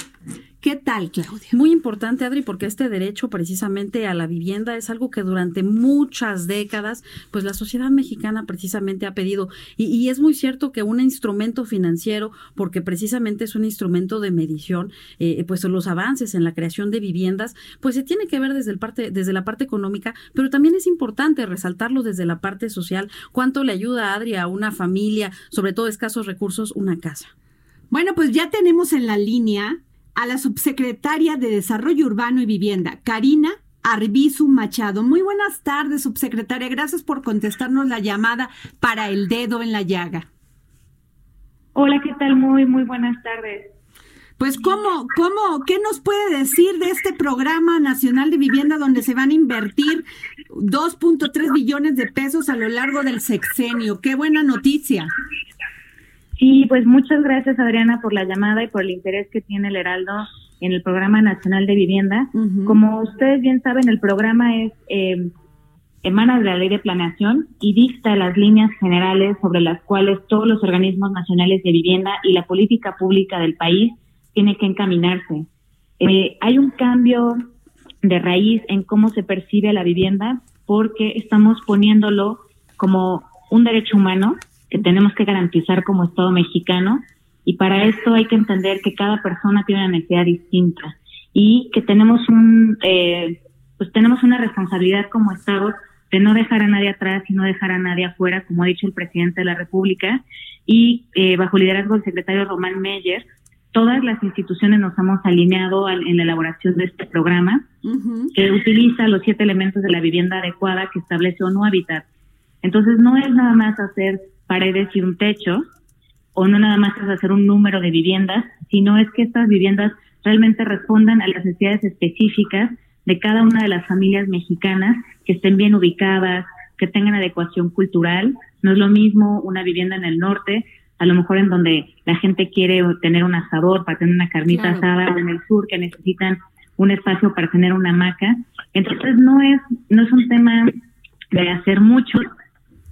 S2: ¿Qué tal, Claudia?
S3: Muy importante, Adri, porque este derecho precisamente a la vivienda es algo que durante muchas décadas, pues la sociedad mexicana precisamente ha pedido. Y, y es muy cierto que un instrumento financiero, porque precisamente es un instrumento de medición, eh, pues los avances en la creación de viviendas, pues se tiene que ver desde, el parte, desde la parte económica, pero también es importante resaltarlo desde la parte social. ¿Cuánto le ayuda, Adri, a una familia, sobre todo escasos recursos, una casa?
S2: Bueno, pues ya tenemos en la línea a la subsecretaria de Desarrollo Urbano y Vivienda, Karina Arbizu Machado. Muy buenas tardes, subsecretaria. Gracias por contestarnos la llamada para el dedo en la llaga.
S9: Hola, ¿qué tal? Muy, muy buenas tardes.
S2: Pues, ¿cómo, cómo, qué nos puede decir de este programa nacional de vivienda donde se van a invertir 2.3 billones de pesos a lo largo del sexenio? Qué buena noticia.
S9: Sí, pues muchas gracias Adriana por la llamada y por el interés que tiene el Heraldo en el Programa Nacional de Vivienda. Como ustedes bien saben, el programa es eh, emana de la Ley de Planeación y dicta las líneas generales sobre las cuales todos los organismos nacionales de vivienda y la política pública del país tiene que encaminarse. Eh, hay un cambio de raíz en cómo se percibe la vivienda porque estamos poniéndolo como un derecho humano que tenemos que garantizar como Estado mexicano y para esto hay que entender que cada persona tiene una necesidad distinta y que tenemos un eh, pues tenemos una responsabilidad como Estado de no dejar a nadie atrás y no dejar a nadie afuera, como ha dicho el presidente de la República, y eh, bajo liderazgo del secretario Román Meyer, todas las instituciones nos hemos alineado al- en la elaboración de este programa, que utiliza los siete elementos de la vivienda adecuada que establece ONU Habitat. Entonces, no es nada más hacer paredes y un techo, o no nada más es hacer un número de viviendas, sino es que estas viviendas realmente respondan a las necesidades específicas de cada una de las familias mexicanas, que estén bien ubicadas, que tengan adecuación cultural. No es lo mismo una vivienda en el norte, a lo mejor en donde la gente quiere tener un asador para tener una carnita
S3: Claro.
S9: asada, o en el sur que necesitan un espacio para tener una hamaca. Entonces no es no es un tema de hacer mucho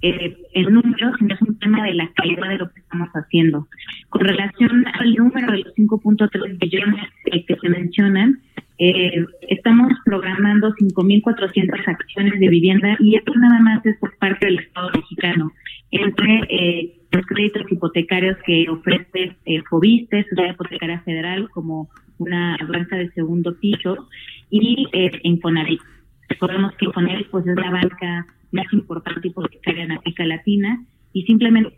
S9: eh, en números, sino es un tema de la calidad de lo que estamos haciendo. Con relación al número de los 5.3 billones eh, que se mencionan, eh, estamos programando 5.400 acciones de vivienda y esto nada más es por parte del Estado mexicano, entre eh, los créditos hipotecarios que ofrece eh, Fobiste, Sociedad Hipotecaria Federal, como una banca de segundo piso, y eh, Infonavit. Recordemos que Infonavit pues, es la banca más importante hipotecaria en América Latina y simplemente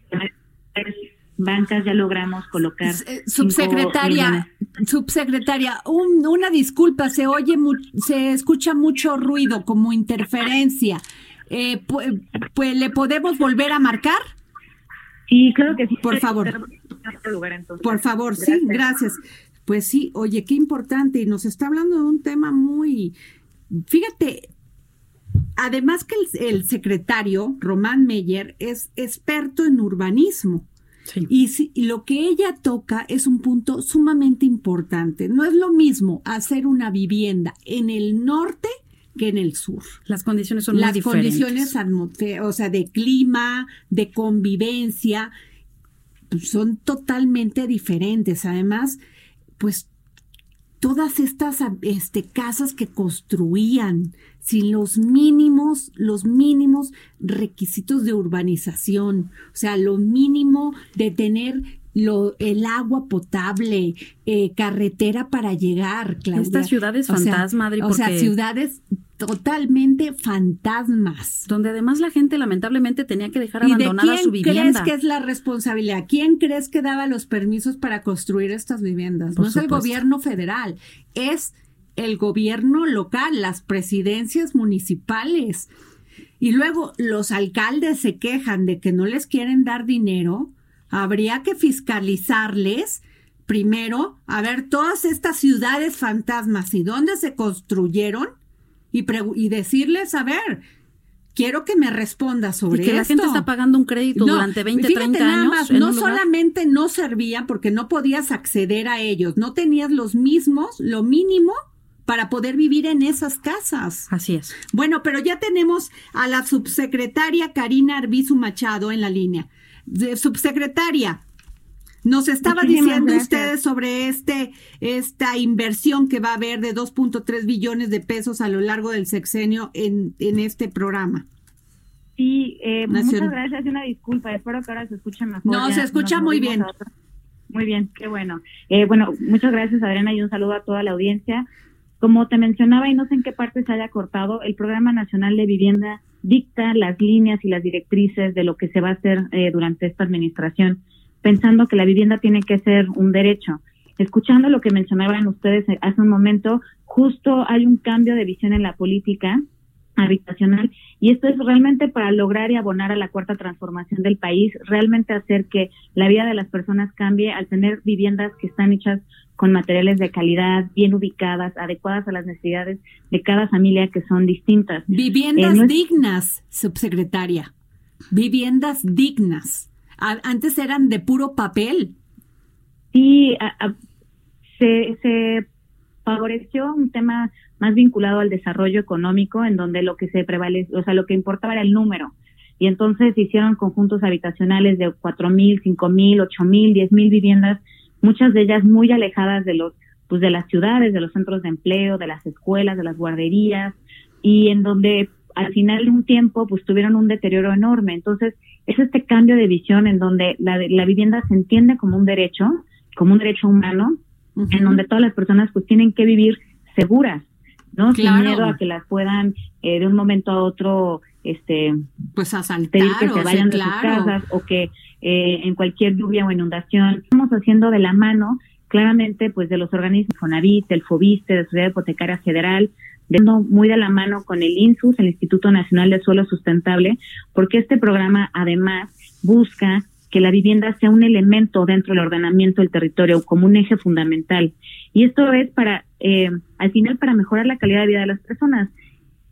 S9: bancas ya logramos colocar
S2: Eh, Subsecretaria, subsecretaria, un- una disculpa, se oye, mu- se escucha mucho ruido, como interferencia. Eh, pu- pues, ¿Le podemos volver a marcar?
S9: Sí, claro que sí.
S2: Por favor. Por favor, sí, gracias. Pues sí, oye, qué importante. Y nos está hablando de un tema muy. Fíjate, además que el, el secretario, Román Meyer, es experto en urbanismo. Y, si- y lo que ella toca es un punto sumamente importante. No es lo mismo hacer una vivienda en el norte que en el sur.
S3: Las condiciones son
S2: Las
S3: muy diferentes.
S2: condiciones atmosfe- o sea, de clima, de convivencia, pues, son totalmente diferentes. Además, pues todas estas este, casas que construían sin los mínimos, los mínimos requisitos de urbanización, o sea, lo mínimo de tener lo, el agua potable, eh, carretera para llegar, Claudia.
S3: Estas ciudades fantasma, Adri,
S2: O sea, ciudades totalmente fantasmas.
S3: Donde además la gente lamentablemente tenía que dejar
S2: ¿Y de
S3: abandonada
S2: quién
S3: su vivienda.
S2: crees que es la responsabilidad? ¿Quién crees que daba los permisos para construir estas viviendas?
S3: Por
S2: no es el gobierno federal, es el gobierno local, las presidencias municipales. Y luego los alcaldes se quejan de que no les quieren dar dinero. Habría que fiscalizarles primero, a ver, todas estas ciudades fantasmas y dónde se construyeron y, decirles, a ver, quiero que me responda sobre
S3: y que la gente
S2: esto.
S3: está pagando un crédito
S2: No,
S3: durante 20,
S2: fíjate
S3: 30
S2: nada
S3: años.
S2: más, no solamente no servían porque no podías acceder a ellos, no tenías los mismos, lo mínimo para poder vivir en esas casas.
S3: Así es.
S2: Bueno, pero ya tenemos a la subsecretaria Karina Arbizu Machado en la línea. De- subsecretaria, nos estaba
S9: Muchísimas
S2: diciendo
S9: gracias.
S2: ustedes sobre este esta inversión que va a haber de 2.3 billones de pesos a lo largo del sexenio en, en este programa.
S9: Sí, eh,
S2: Nación-
S9: muchas gracias y una disculpa. Espero que ahora se escuche mejor.
S2: No,
S9: Ya
S2: se escucha muy bien.
S9: Muy bien, qué bueno. Eh, bueno, muchas gracias Adriana y un saludo a toda la audiencia. Como te mencionaba y no sé en qué parte se haya cortado, el Programa Nacional de Vivienda dicta las líneas y las directrices de lo que se va a hacer eh, durante esta administración, pensando que la vivienda tiene que ser un derecho. Escuchando lo que mencionaban ustedes hace un momento, justo hay un cambio de visión en la política habitacional y esto es realmente para lograr y abonar a la cuarta transformación del país, realmente hacer que la vida de las personas cambie al tener viviendas que están hechas con materiales de calidad, bien ubicadas, adecuadas a las necesidades de cada familia que son distintas.
S2: Viviendas
S9: Eh, no es-
S2: dignas, subsecretaria. Viviendas dignas. A- antes eran de puro papel.
S9: Sí, a- a- se, se favoreció un tema más vinculado al desarrollo económico, en donde lo que se prevalece, o sea, lo que importaba era el número. Y entonces hicieron conjuntos habitacionales de cuatro mil, cinco mil, ocho mil, diez mil viviendas, muchas de ellas muy alejadas de los, pues de las ciudades, de los centros de empleo, de las escuelas, de las guarderías, y en donde al final de un tiempo pues tuvieron un deterioro enorme. Entonces, es este cambio de visión en donde la, la vivienda se entiende como un derecho, como un derecho humano, en donde todas las personas pues tienen que vivir seguras, ¿no?
S2: Claro.
S9: Sin miedo a que las puedan eh, de un momento a otro este
S3: pues asaltar
S9: pedir que
S3: o
S9: se vayan de sus casas o que eh, en cualquier lluvia o inundación estamos haciendo de la mano claramente pues de los organismos Fonavit, del Fobiste, de la Sociedad Hipotecaria Federal, de muy de la mano con el INSUS, el Instituto Nacional de Suelo Sustentable, porque este programa además busca que la vivienda sea un elemento dentro del ordenamiento del territorio como un eje fundamental. Y esto es para, eh, al final, para mejorar la calidad de vida de las personas.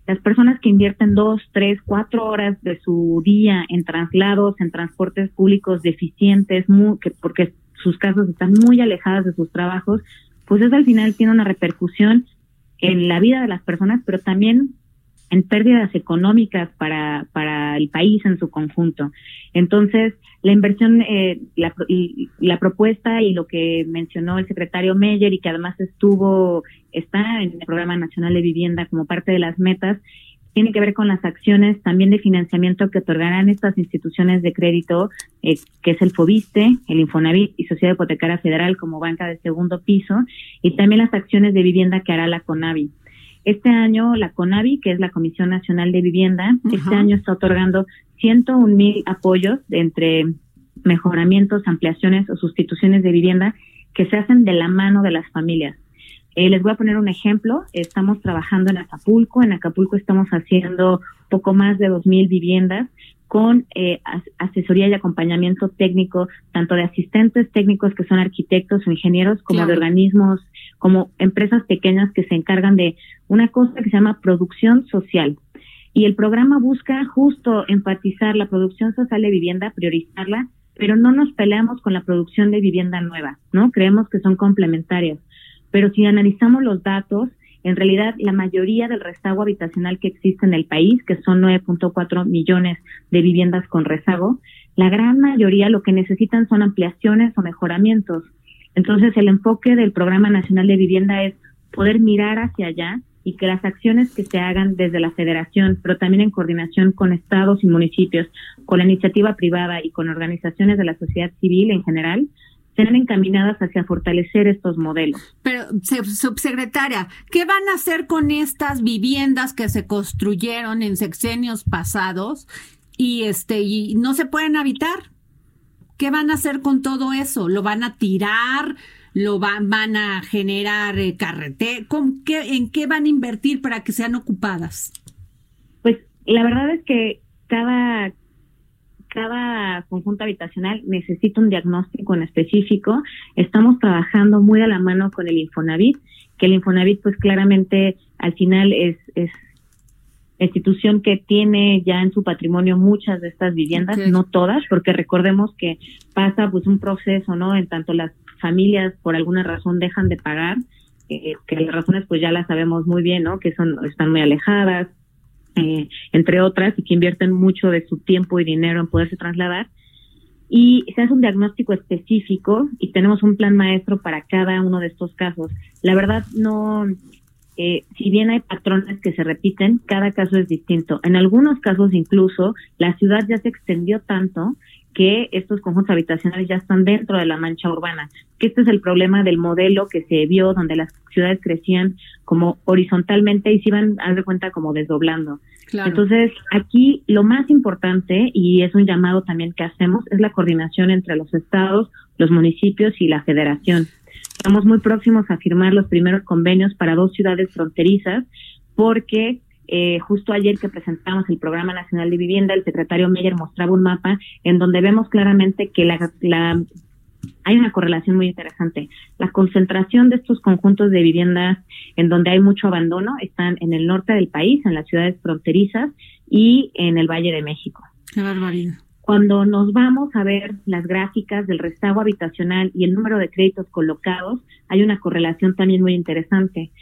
S9: Las personas que invierten dos, tres, cuatro horas de su día en traslados, en transportes públicos deficientes, muy, que porque sus casas están muy alejadas de sus trabajos, pues eso al final tiene una repercusión en la vida de las personas, pero también en pérdidas económicas para, para el país en su conjunto. Entonces, la inversión, eh, la, la propuesta y lo que mencionó el secretario Meyer y que además estuvo, está en el Programa Nacional de Vivienda como parte de las metas, tiene que ver con las acciones también de financiamiento que otorgarán estas instituciones de crédito, eh, que es el FOBISTE, el Infonavit y Sociedad Hipotecaria Federal como banca de segundo piso, y también las acciones de vivienda que hará la CONAVI. Este año la CONAVI, que es la Comisión Nacional de Vivienda, este año está otorgando 101 mil apoyos de entre mejoramientos, ampliaciones o sustituciones de vivienda que se hacen de la mano de las familias. Eh, les voy a poner un ejemplo. Estamos trabajando en Acapulco. En Acapulco estamos haciendo poco más de 2.000 viviendas con eh, as- asesoría y acompañamiento técnico, tanto de asistentes técnicos que son arquitectos o ingenieros, como
S3: Claro.
S9: de organismos, como empresas pequeñas que se encargan de una cosa que se llama producción social. Y el programa busca justo enfatizar la producción social de vivienda, priorizarla, pero no nos peleamos con la producción de vivienda nueva, ¿no? Creemos que son complementarias. Pero si analizamos los datos, en realidad la mayoría del rezago habitacional que existe en el país, que son 9.4 millones de viviendas con rezago, la gran mayoría lo que necesitan son ampliaciones o mejoramientos. Entonces el enfoque del Programa Nacional de Vivienda es poder mirar hacia allá y que las acciones que se hagan desde la federación, pero también en coordinación con estados y municipios, con la iniciativa privada y con organizaciones de la sociedad civil en general, sean encaminadas hacia fortalecer estos modelos.
S2: Pero, se- subsecretaria, ¿qué van a hacer con estas viviendas que se construyeron en sexenios pasados y este y no se pueden habitar? ¿Qué van a hacer con todo eso? ¿Lo van a tirar? ¿Lo van, a generar eh, carrete? ¿Cómo- qué- ¿En qué van a invertir para que sean ocupadas?
S9: Pues la verdad es que cada cada conjunto habitacional necesita un diagnóstico en específico. Estamos trabajando muy de la mano con el Infonavit, que el Infonavit pues claramente al final es la institución que tiene ya en su patrimonio muchas de estas viviendas, no todas, porque recordemos que pasa pues un proceso, ¿no? En tanto las familias por alguna razón dejan de pagar, eh, que las razones pues ya las sabemos muy bien, ¿no? Que son están muy alejadas, eh, entre otras, y que invierten mucho de su tiempo y dinero en poderse trasladar. Y se hace un diagnóstico específico y tenemos un plan maestro para cada uno de estos casos. La verdad, no, eh, si bien hay patrones que se repiten, cada caso es distinto. En algunos casos incluso la ciudad ya se extendió tanto que estos conjuntos habitacionales ya están dentro de la mancha urbana. Que este es el problema del modelo que se vio donde las ciudades crecían como horizontalmente y se iban, haz de cuenta, como desdoblando.
S3: Claro.
S9: Entonces, aquí lo más importante, y es un llamado también que hacemos, es la coordinación entre los estados, los municipios y la federación. Estamos muy próximos a firmar los primeros convenios para dos ciudades fronterizas, porque eh, justo ayer que presentamos el Programa Nacional de Vivienda, el secretario Meyer mostraba un mapa en donde vemos claramente que la, la hay una correlación muy interesante. La concentración de estos conjuntos de viviendas en donde hay mucho abandono están en el norte del país, en las ciudades fronterizas y en el Valle de México.
S2: Qué barbaridad.
S9: Cuando nos vamos a ver las gráficas del rezago habitacional y el número de créditos colocados, hay una correlación también muy interesante.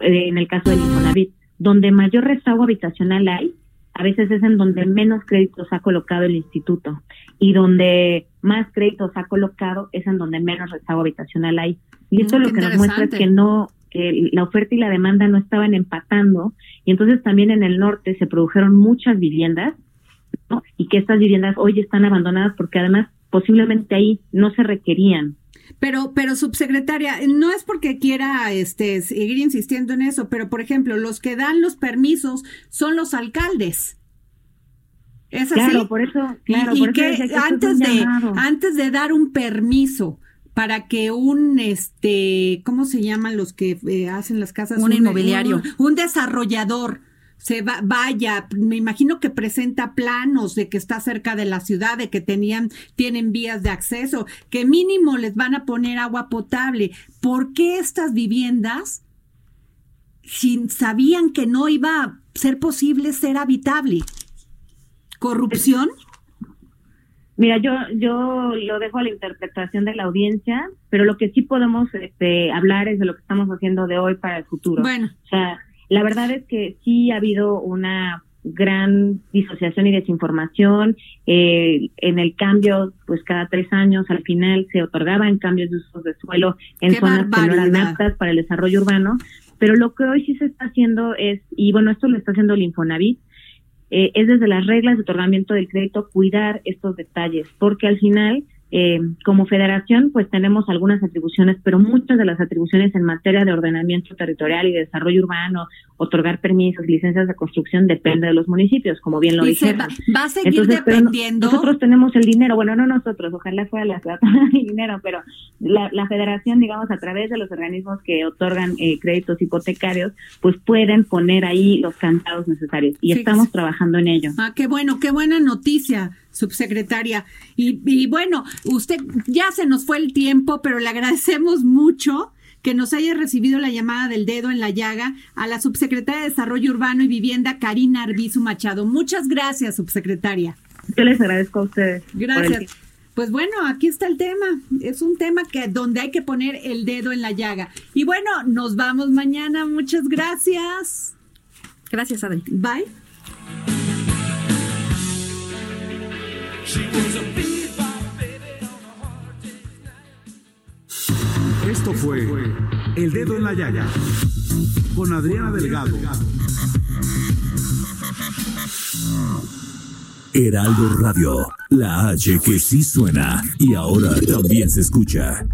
S9: Eh, en el caso del Infonavit, donde mayor rezago habitacional hay, a veces es en donde menos créditos ha colocado el instituto y donde más créditos ha colocado es en donde menos rezago habitacional hay. Y esto
S3: Mm,
S9: lo que nos muestra es que no que la oferta y la demanda no estaban empatando y entonces también en el norte se produjeron muchas viviendas ¿no? y que estas viviendas hoy están abandonadas porque además posiblemente ahí no se requerían.
S2: Pero, pero subsecretaria, no es porque quiera este seguir insistiendo en eso, pero por ejemplo, los que dan los permisos son los alcaldes. ¿Es así?
S9: Claro, por eso, claro,
S2: y,
S9: por
S2: y
S9: eso
S2: que antes de
S9: llamado.
S2: antes de dar un permiso para que un este cómo se llaman los que eh, hacen las casas
S3: Un inmobiliario.
S2: un, un desarrollador se va, vaya me imagino que presenta planos de que está cerca de la ciudad de que tenían tienen vías de acceso que mínimo les van a poner agua potable ¿por qué estas viviendas sin, sabían que no iba a ser posible ser habitable corrupción
S9: Mira, yo, yo lo dejo a la interpretación de la audiencia, pero lo que sí podemos este, hablar es de lo que estamos haciendo de hoy para el futuro.
S2: Bueno.
S9: O sea, la verdad es que sí ha habido una gran disociación y desinformación. Eh, en el cambio, pues cada tres años al final se otorgaban cambios de usos de suelo en
S2: ¡Qué
S9: zonas que no eran aptas para el desarrollo urbano. Pero lo que hoy sí se está haciendo es, y bueno, esto lo está haciendo el Infonavit, eh, es desde las reglas de otorgamiento del crédito cuidar estos detalles, porque al final, eh, como federación, pues tenemos algunas atribuciones, pero muchas de las atribuciones en materia de ordenamiento territorial y de desarrollo urbano, otorgar permisos, licencias de construcción, depende de los municipios, como bien lo dijeron.
S2: va, va a seguir
S9: Entonces,
S2: dependiendo.
S9: nosotros tenemos el dinero, bueno, no nosotros, ojalá fuera la ciudad el dinero, pero la, la federación, digamos, a través de los organismos que otorgan eh, créditos hipotecarios, pues pueden poner ahí los candados necesarios y estamos trabajando en ello.
S2: Ah, qué bueno, qué buena noticia, subsecretaria. Y, y bueno, usted ya se nos fue el tiempo, pero le agradecemos mucho que nos haya recibido la llamada del dedo en la llaga a la subsecretaria de Desarrollo Urbano y Vivienda, Karina Arbizu Machado. Muchas gracias, subsecretaria.
S9: Yo les agradezco a ustedes.
S2: Gracias. Pues bueno, aquí está el tema. Es un tema que donde hay que poner el dedo en la llaga. Y bueno, nos vamos mañana. Muchas gracias.
S3: Gracias, Adri.
S2: Bye.
S6: Esto fue El Dedo en la Llaga con Adriana Delgado.
S4: Heraldo Radio, la H que sí suena y ahora también se escucha.